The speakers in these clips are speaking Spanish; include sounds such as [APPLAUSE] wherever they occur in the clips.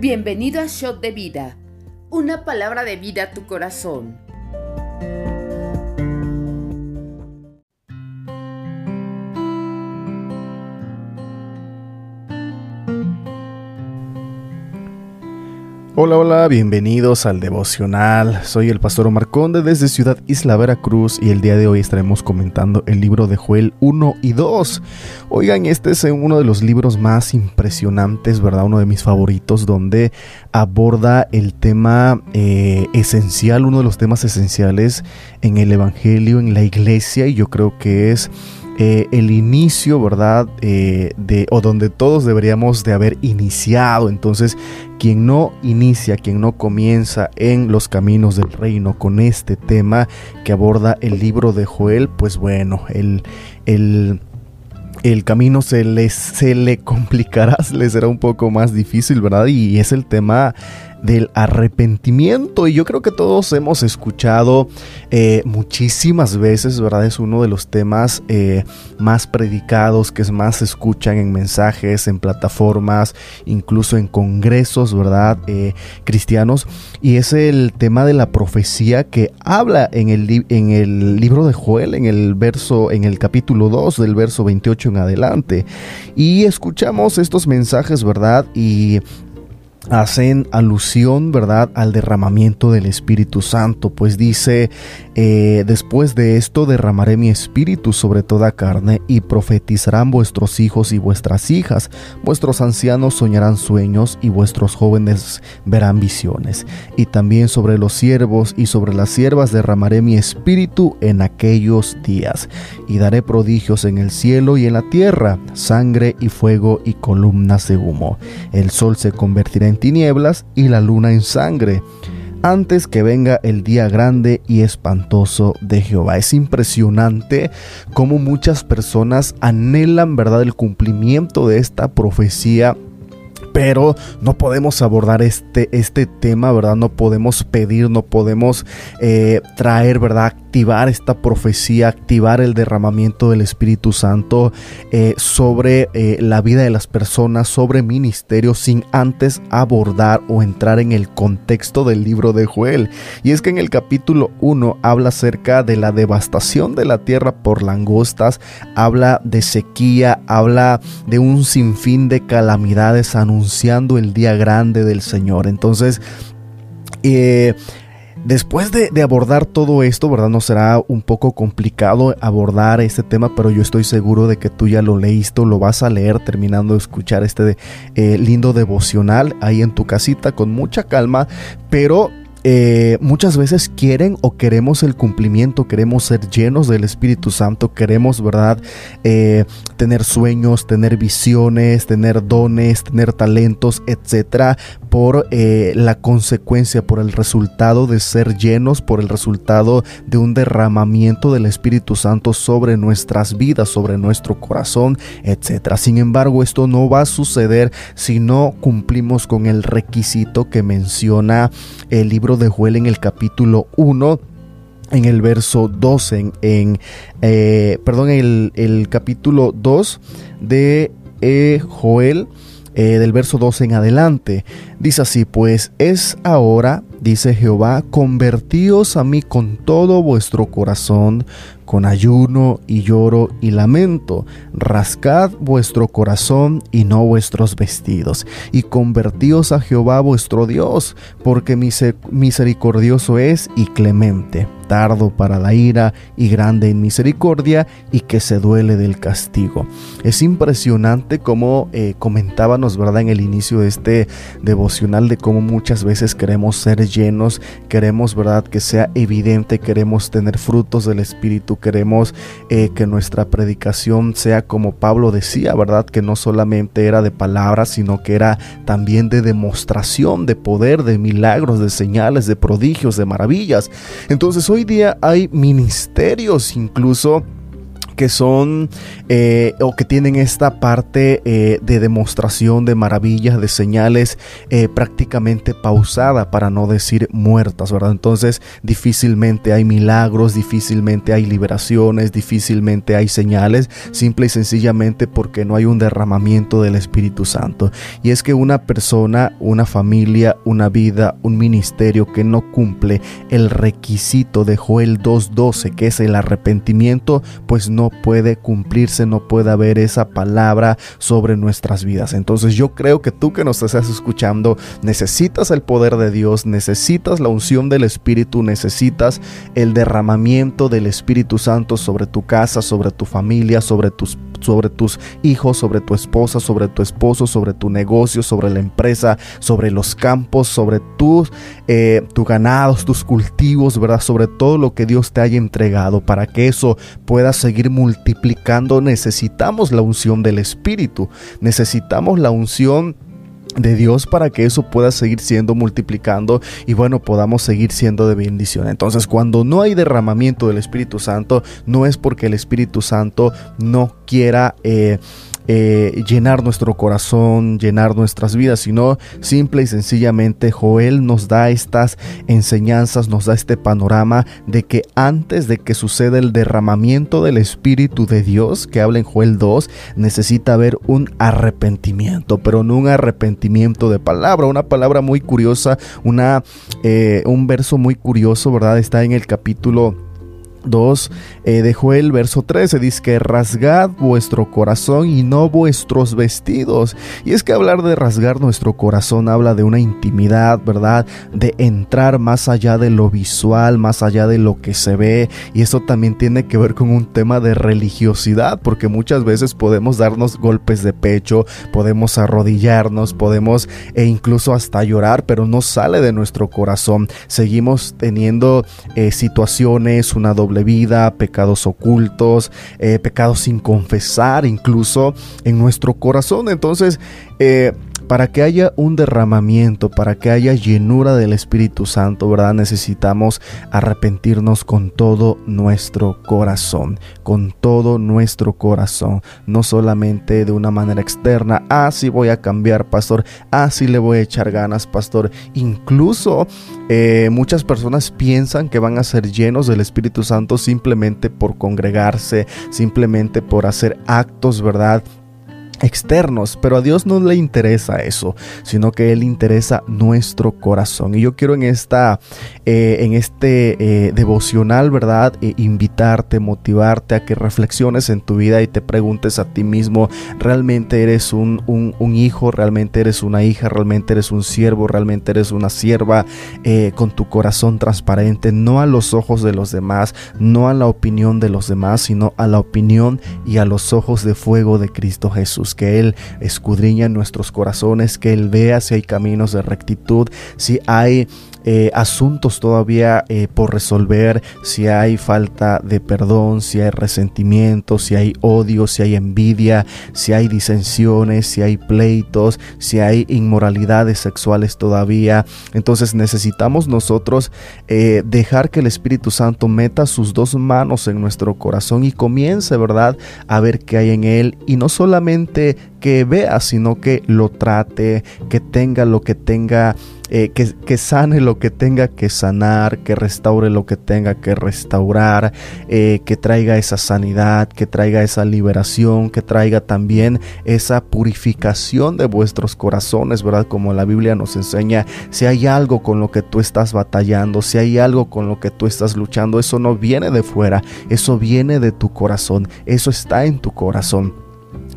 Bienvenido a Shot de Vida, una palabra de vida a tu corazón. Hola, hola, bienvenidos al devocional. Soy el pastor Omar Conde desde Ciudad Isla Veracruz y el día de hoy estaremos comentando el libro de Joel 1 y 2. Oigan, este es uno de los libros más impresionantes, ¿verdad? Uno de mis favoritos donde aborda el tema eh, esencial, uno de los temas esenciales en el Evangelio, en la iglesia y yo creo que es eh, el inicio, ¿verdad? Eh, de, o donde todos deberíamos de haber iniciado. Entonces, quien no inicia, quien no comienza en los caminos del reino con este tema que aborda el libro de Joel, pues bueno, el, el el camino se le, se complicará, se [LAUGHS] le será un poco más difícil, ¿verdad? Y es el tema del arrepentimiento. Y yo creo que todos hemos escuchado eh, muchísimas veces, ¿verdad? Es uno de los temas eh, más predicados, que es más se escuchan en mensajes, en plataformas, incluso en congresos, ¿verdad? Eh, cristianos. Y es el tema de la profecía que habla en el, en el libro de Joel, en el verso, en el capítulo 2, del verso 28 en adelante. Y escuchamos estos mensajes, ¿verdad? Y hacen alusión, ¿verdad?, al derramamiento del Espíritu Santo, pues dice, eh, después de esto derramaré mi espíritu sobre toda carne y profetizarán vuestros hijos y vuestras hijas, vuestros ancianos soñarán sueños y vuestros jóvenes verán visiones, y también sobre los siervos y sobre las siervas derramaré mi espíritu en aquellos días, y daré prodigios en el cielo y en la tierra, sangre y fuego y columnas de humo. El sol se convertirá en tinieblas y la luna en sangre antes que venga el día grande y espantoso de Jehová. Es impresionante cómo muchas personas anhelan, ¿verdad?, el cumplimiento de esta profecía pero no podemos abordar este, este tema, ¿verdad? No podemos pedir, no podemos eh, traer, ¿verdad? activar esta profecía, activar el derramamiento del Espíritu Santo eh, sobre eh, la vida de las personas, sobre ministerio, sin antes abordar o entrar en el contexto del libro de Joel. Y es que en el capítulo 1 habla acerca de la devastación de la tierra por langostas, habla de sequía, habla de un sinfín de calamidades anunciando el día grande del Señor. Entonces, eh, Después de, abordar todo esto, ¿verdad? No será un poco complicado abordar este tema, pero yo estoy seguro de que tú ya lo leíste lo vas a leer terminando de escuchar este eh, lindo devocional ahí en tu casita con mucha calma, pero eh, muchas veces quieren o queremos el cumplimiento, queremos ser llenos del Espíritu Santo, queremos, ¿verdad? Eh, tener sueños, tener visiones, tener dones, tener talentos, etcétera, por eh, la consecuencia, por el resultado de ser llenos, por el resultado de un derramamiento del Espíritu Santo sobre nuestras vidas, sobre nuestro corazón, etcétera. Sin embargo, esto no va a suceder si no cumplimos con el requisito que menciona el libro de Joel en el capítulo 1 en el verso 12, en, eh, perdón, el, el, capítulo 2 de eh, Joel, eh, del verso 12 en adelante. Dice así, pues es ahora, dice Jehová, convertíos a mí con todo vuestro corazón, con ayuno y lloro y lamento. Rascad vuestro corazón y no vuestros vestidos, y convertíos a Jehová vuestro Dios, porque misericordioso es y clemente tardo para la ira y grande en misericordia y que se duele del castigo. Es impresionante como eh, comentábamos, ¿verdad? En el inicio de este devocional de cómo muchas veces queremos ser llenos, queremos, ¿verdad? Que sea evidente, queremos tener frutos del Espíritu, queremos eh, que nuestra predicación sea como Pablo decía, ¿verdad? Que no solamente era de palabras, sino que era también de demostración, de poder, de milagros, de señales, de prodigios, de maravillas. Entonces hoy día hay ministerios incluso que son eh, o que tienen esta parte eh, de demostración de maravillas, de señales eh, prácticamente pausada, para no decir muertas, ¿verdad? Entonces difícilmente hay milagros, difícilmente hay liberaciones, difícilmente hay señales, simple y sencillamente porque no hay un derramamiento del Espíritu Santo. Y es que una persona, una familia, una vida, un ministerio que no cumple el requisito de Joel 2.12, que es el arrepentimiento, pues no puede cumplirse, no puede haber esa palabra sobre nuestras vidas. Entonces yo creo que tú que nos estás escuchando necesitas el poder de Dios, necesitas la unción del Espíritu, necesitas el derramamiento del Espíritu Santo sobre tu casa, sobre tu familia, sobre tus sobre tus hijos, sobre tu esposa, sobre tu esposo, sobre tu negocio, sobre la empresa, sobre los campos, sobre tus eh, ganados, tus cultivos, ¿verdad? Sobre todo lo que Dios te haya entregado. Para que eso pueda seguir multiplicando necesitamos la unción del Espíritu. Necesitamos la unción de Dios para que eso pueda seguir siendo multiplicando y bueno podamos seguir siendo de bendición entonces cuando no hay derramamiento del Espíritu Santo no es porque el Espíritu Santo no quiera eh, eh, llenar nuestro corazón, llenar nuestras vidas, sino simple y sencillamente Joel nos da estas enseñanzas, nos da este panorama de que antes de que suceda el derramamiento del Espíritu de Dios, que habla en Joel 2, necesita haber un arrepentimiento, pero no un arrepentimiento de palabra, una palabra muy curiosa, una, eh, un verso muy curioso, ¿verdad? Está en el capítulo 2 eh, dejó el verso 13, dice que rasgad vuestro corazón y no vuestros vestidos. Y es que hablar de rasgar nuestro corazón habla de una intimidad, ¿verdad? De entrar más allá de lo visual, más allá de lo que se ve. Y eso también tiene que ver con un tema de religiosidad, porque muchas veces podemos darnos golpes de pecho, podemos arrodillarnos, podemos e incluso hasta llorar, pero no sale de nuestro corazón. Seguimos teniendo eh, situaciones, una doble vida, pecados ocultos, eh, pecados sin confesar incluso en nuestro corazón. Entonces, eh, para que haya un derramamiento, para que haya llenura del Espíritu Santo, ¿verdad? Necesitamos arrepentirnos con todo nuestro corazón, con todo nuestro corazón, no solamente de una manera externa, ah, sí voy a cambiar, pastor, ah, sí le voy a echar ganas, pastor. Incluso eh, muchas personas piensan que van a ser llenos del Espíritu Santo simplemente por congregarse, simplemente por hacer actos, ¿verdad? Externos, pero a Dios no le interesa eso, sino que Él interesa nuestro corazón. Y yo quiero en esta, eh, en este eh, devocional, ¿verdad? E invitarte, motivarte a que reflexiones en tu vida y te preguntes a ti mismo, ¿realmente eres un, un, hijo? ¿Realmente eres una hija? ¿Realmente eres un siervo? ¿Realmente eres una sierva eh, con tu corazón transparente? No a los ojos de los demás, no a la opinión de los demás, sino a la opinión y a los ojos de fuego de Cristo Jesús que Él escudriña nuestros corazones, que Él vea si hay caminos de rectitud, si hay eh, asuntos todavía eh, por resolver, si hay falta de perdón, si hay resentimiento, si hay odio, si hay envidia, si hay disensiones, si hay pleitos, si hay inmoralidades sexuales todavía. Entonces necesitamos nosotros eh, dejar que el Espíritu Santo meta sus dos manos en nuestro corazón y comience, ¿verdad?, a ver qué hay en él y no solamente que vea, sino que lo trate, que tenga lo que tenga eh, que, sane lo que tenga que sanar, que restaure lo que tenga que restaurar, eh, que traiga esa sanidad, que traiga esa liberación, que traiga también esa purificación de vuestros corazones, ¿verdad? Como la Biblia nos enseña, si hay algo con lo que tú estás batallando, si hay algo con lo que tú estás luchando, eso no viene de fuera, eso viene de tu corazón, eso está en tu corazón.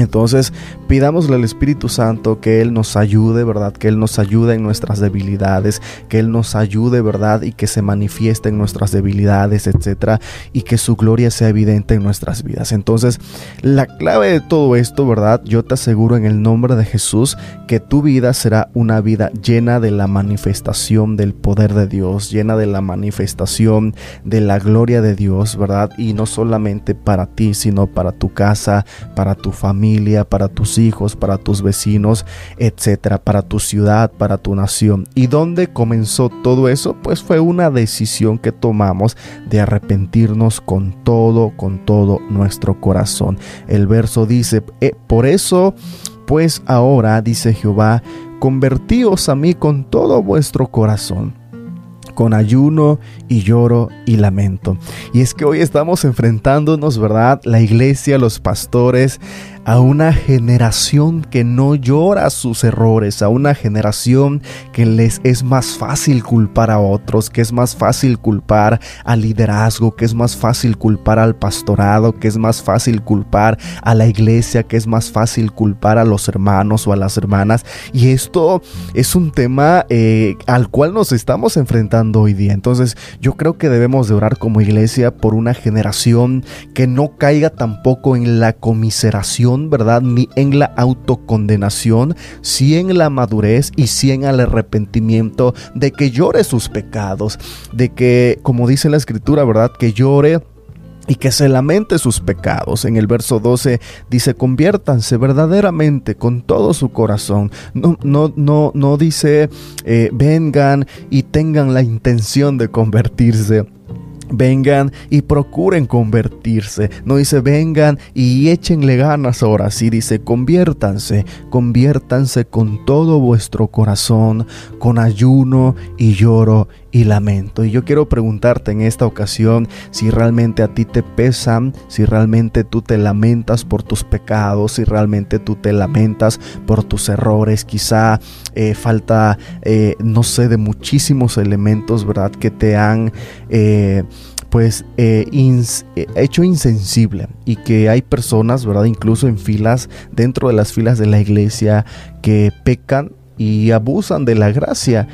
Entonces, pidámosle al Espíritu Santo que Él nos ayude, ¿verdad? Que Él nos ayude en nuestras debilidades, que Él nos ayude, ¿verdad? Y que se manifieste en nuestras debilidades, etcétera, y que su gloria sea evidente en nuestras vidas. Entonces, la clave de todo esto, ¿verdad? Yo te aseguro en el nombre de Jesús que tu vida será una vida llena de la manifestación del poder de Dios, llena de la manifestación de la gloria de Dios, ¿verdad? Y no solamente para ti, sino para tu casa, para tu familia para tus hijos, para tus vecinos, etcétera, para tu ciudad, para tu nación. ¿Y dónde comenzó todo eso? Pues fue una decisión que tomamos de arrepentirnos con todo, con todo nuestro corazón. El verso dice, eh, por eso, pues ahora, dice Jehová, convertíos a mí con todo vuestro corazón con ayuno y lloro y lamento. Y es que hoy estamos enfrentándonos, ¿verdad? La iglesia, los pastores, a una generación que no llora sus errores, a una generación que les es más fácil culpar a otros, que es más fácil culpar al liderazgo, que es más fácil culpar al pastorado, que es más fácil culpar a la iglesia, que es más fácil culpar a los hermanos o a las hermanas. Y esto es un tema eh, al cual nos estamos enfrentando hoy día. Entonces yo creo que debemos de orar como iglesia por una generación que no caiga tampoco en la comiseración ¿verdad? Ni en la autocondenación, si en la madurez y si en el arrepentimiento de que llore sus pecados, de que, como dice la escritura, ¿verdad? Que llore y que se lamente sus pecados. En el verso 12 dice, conviértanse verdaderamente con todo su corazón. No, no, no, no dice, eh, vengan y tengan la intención de convertirse vengan y procuren convertirse. No dice vengan y échenle ganas ahora. Sí dice conviértanse, conviértanse con todo vuestro corazón, con ayuno y lloro y lamento. Y yo quiero preguntarte en esta ocasión si realmente a ti te pesan, si realmente tú te lamentas por tus pecados, si realmente tú te lamentas por tus errores. Quizá eh, falta, eh, no sé, de muchísimos elementos, ¿verdad? Que te han... Eh, pues hecho insensible y que hay personas, ¿verdad? Incluso en filas, dentro de las filas de la iglesia, que pecan y abusan de la gracia.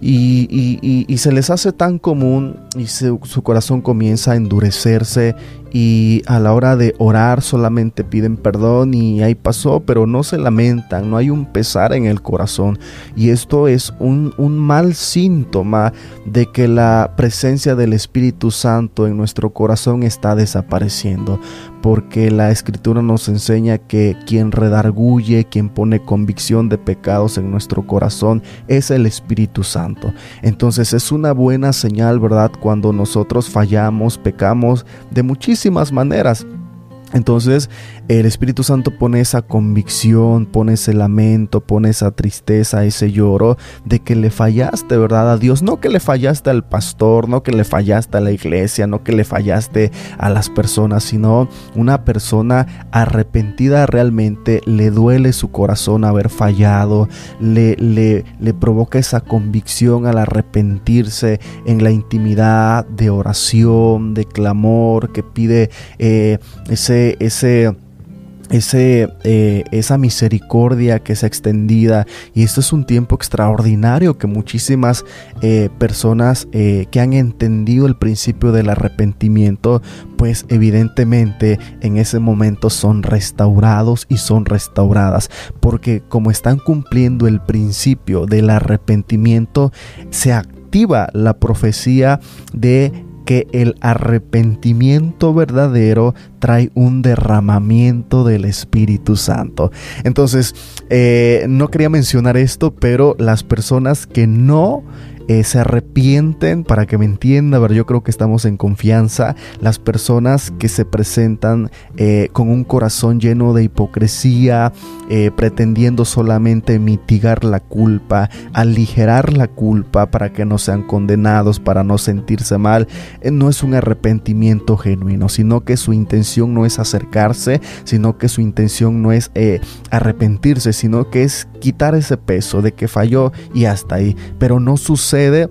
Y, se les hace tan común y su corazón comienza a endurecerse y a la hora de orar solamente piden perdón y ahí pasó, pero no se lamentan, no hay un pesar en el corazón. Y esto es un, un mal síntoma de que la presencia del Espíritu Santo en nuestro corazón está desapareciendo, porque la Escritura nos enseña que quien redarguye, quien pone convicción de pecados en nuestro corazón es el Espíritu Santo. Entonces es una buena señal, ¿verdad? Cuando nosotros fallamos, pecamos de muchísimas maneras. Entonces el Espíritu Santo pone esa convicción, pone ese lamento, pone esa tristeza, ese lloro de que le fallaste, ¿verdad? A Dios. No que le fallaste al pastor, no que le fallaste a la iglesia, no que le fallaste a las personas, sino una persona arrepentida realmente le duele su corazón haber fallado, le, le, provoca esa convicción al arrepentirse en la intimidad de oración, de clamor, que pide eh, ese ese, ese, eh, esa misericordia que es extendida. Y esto es un tiempo extraordinario que muchísimas eh, personas eh, que han entendido el principio del arrepentimiento pues evidentemente en ese momento son restaurados y son restauradas. Porque como están cumpliendo el principio del arrepentimiento se activa la profecía de que el arrepentimiento verdadero trae un derramamiento del Espíritu Santo. Entonces, eh, no quería mencionar esto, pero las personas que no eh, se arrepienten, para que me entienda, ver, yo creo que estamos en confianza, las personas que se presentan eh, con un corazón lleno de hipocresía, pretendiendo solamente mitigar la culpa, aligerar la culpa para que no sean condenados, para no sentirse mal, no es un arrepentimiento genuino, sino que su intención no es acercarse, sino que su intención no es arrepentirse, sino que es quitar ese peso de que falló y hasta ahí, pero no sucede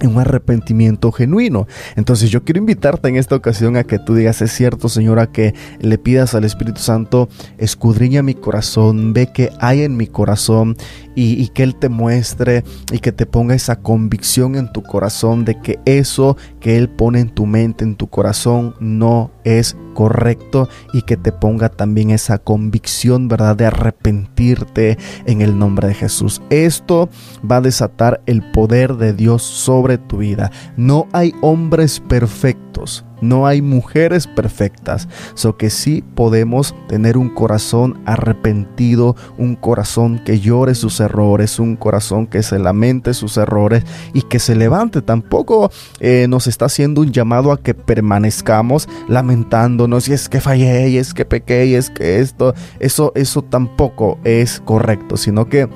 en un arrepentimiento genuino. Entonces yo quiero invitarte en esta ocasión a que tú digas, es cierto Señora, que le pidas al Espíritu Santo, escudriña mi corazón, ve que hay en mi corazón y, que Él te muestre y que te ponga esa convicción en tu corazón de que eso que Él pone en tu mente, en tu corazón, no es correcto y que te ponga también esa convicción, ¿verdad?, de arrepentirte en el nombre de Jesús. Esto va a desatar el poder de Dios sobre tu vida. No hay hombres perfectos no hay mujeres perfectas, so que sí podemos tener un corazón arrepentido, un corazón que llore sus errores, un corazón que se lamente sus errores y que se levante. Tampoco eh, nos está haciendo un llamado a que permanezcamos lamentándonos y es que fallé y es que pequé y es que esto, eso, eso tampoco es correcto, sino que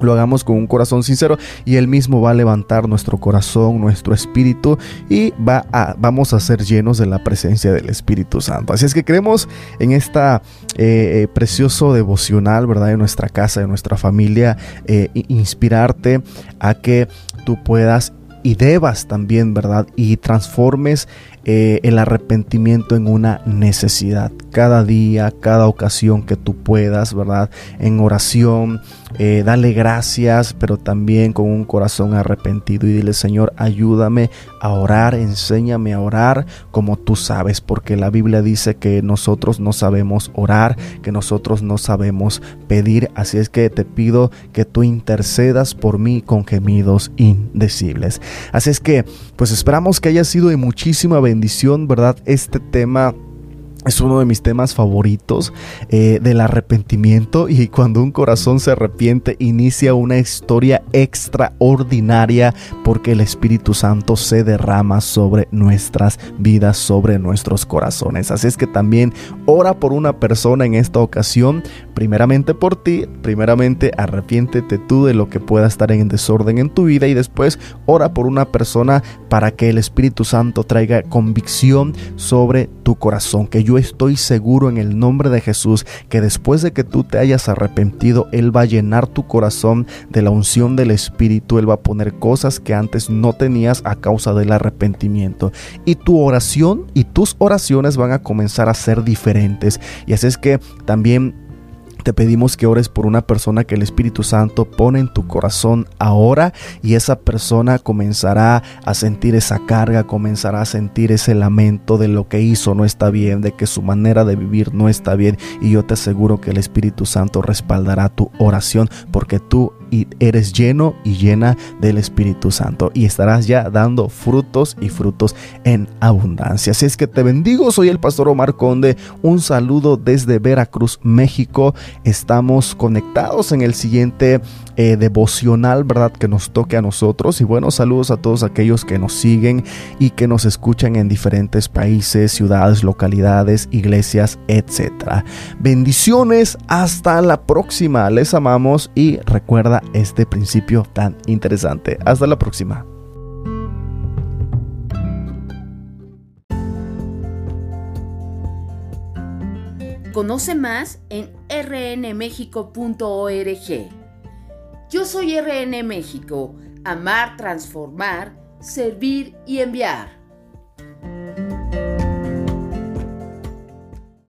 lo hagamos con un corazón sincero y Él mismo va a levantar nuestro corazón, nuestro espíritu y va a, vamos a ser llenos de la presencia del Espíritu Santo. Así es que creemos en esta eh, eh, precioso devocional, ¿verdad? De nuestra casa, de nuestra familia, eh, inspirarte a que tú puedas y debas también, ¿verdad? Y transformes el arrepentimiento en una necesidad. Cada día, cada ocasión que tú puedas, ¿verdad? En oración, eh, dale gracias, pero también con un corazón arrepentido y dile, Señor, ayúdame a orar, enséñame a orar como tú sabes, porque la Biblia dice que nosotros no sabemos orar, que nosotros no sabemos pedir, así es que te pido que tú intercedas por mí con gemidos indecibles. Así es que, pues esperamos que haya sido de muchísima bendición, ¿verdad? Este tema es uno de mis temas favoritos eh, del arrepentimiento y cuando un corazón se arrepiente inicia una historia extraordinaria porque el Espíritu Santo se derrama sobre nuestras vidas, sobre nuestros corazones. Así es que también ora por una persona en esta ocasión, primeramente por ti, primeramente arrepiéntete tú de lo que pueda estar en desorden en tu vida y después ora por una persona para que el Espíritu Santo traiga convicción sobre tu corazón, que yo estoy seguro en el nombre de Jesús que después de que tú te hayas arrepentido, Él va a llenar tu corazón de la unción del Espíritu, Él va a poner cosas que antes no tenías a causa del arrepentimiento. Y tu oración y tus oraciones van a comenzar a ser diferentes. Y así es que también te pedimos que ores por una persona que el Espíritu Santo pone en tu corazón ahora y esa persona comenzará a sentir esa carga, comenzará a sentir ese lamento de lo que hizo no está bien, de que su manera de vivir no está bien y yo te aseguro que el Espíritu Santo respaldará tu oración porque tú y eres lleno y llena del Espíritu Santo y estarás ya dando frutos y frutos en abundancia. Así es que te bendigo, soy el pastor Omar Conde, un saludo desde Veracruz, México. Estamos conectados en el siguiente eh, devocional, ¿verdad? Que nos toque a nosotros. Y bueno, saludos a todos aquellos que nos siguen y que nos escuchan en diferentes países, ciudades, localidades, iglesias, etc. Bendiciones, hasta la próxima. Les amamos y este principio tan interesante. Hasta la próxima. Conoce más en rnmexico.org. Yo soy RN México, amar, transformar, servir y enviar.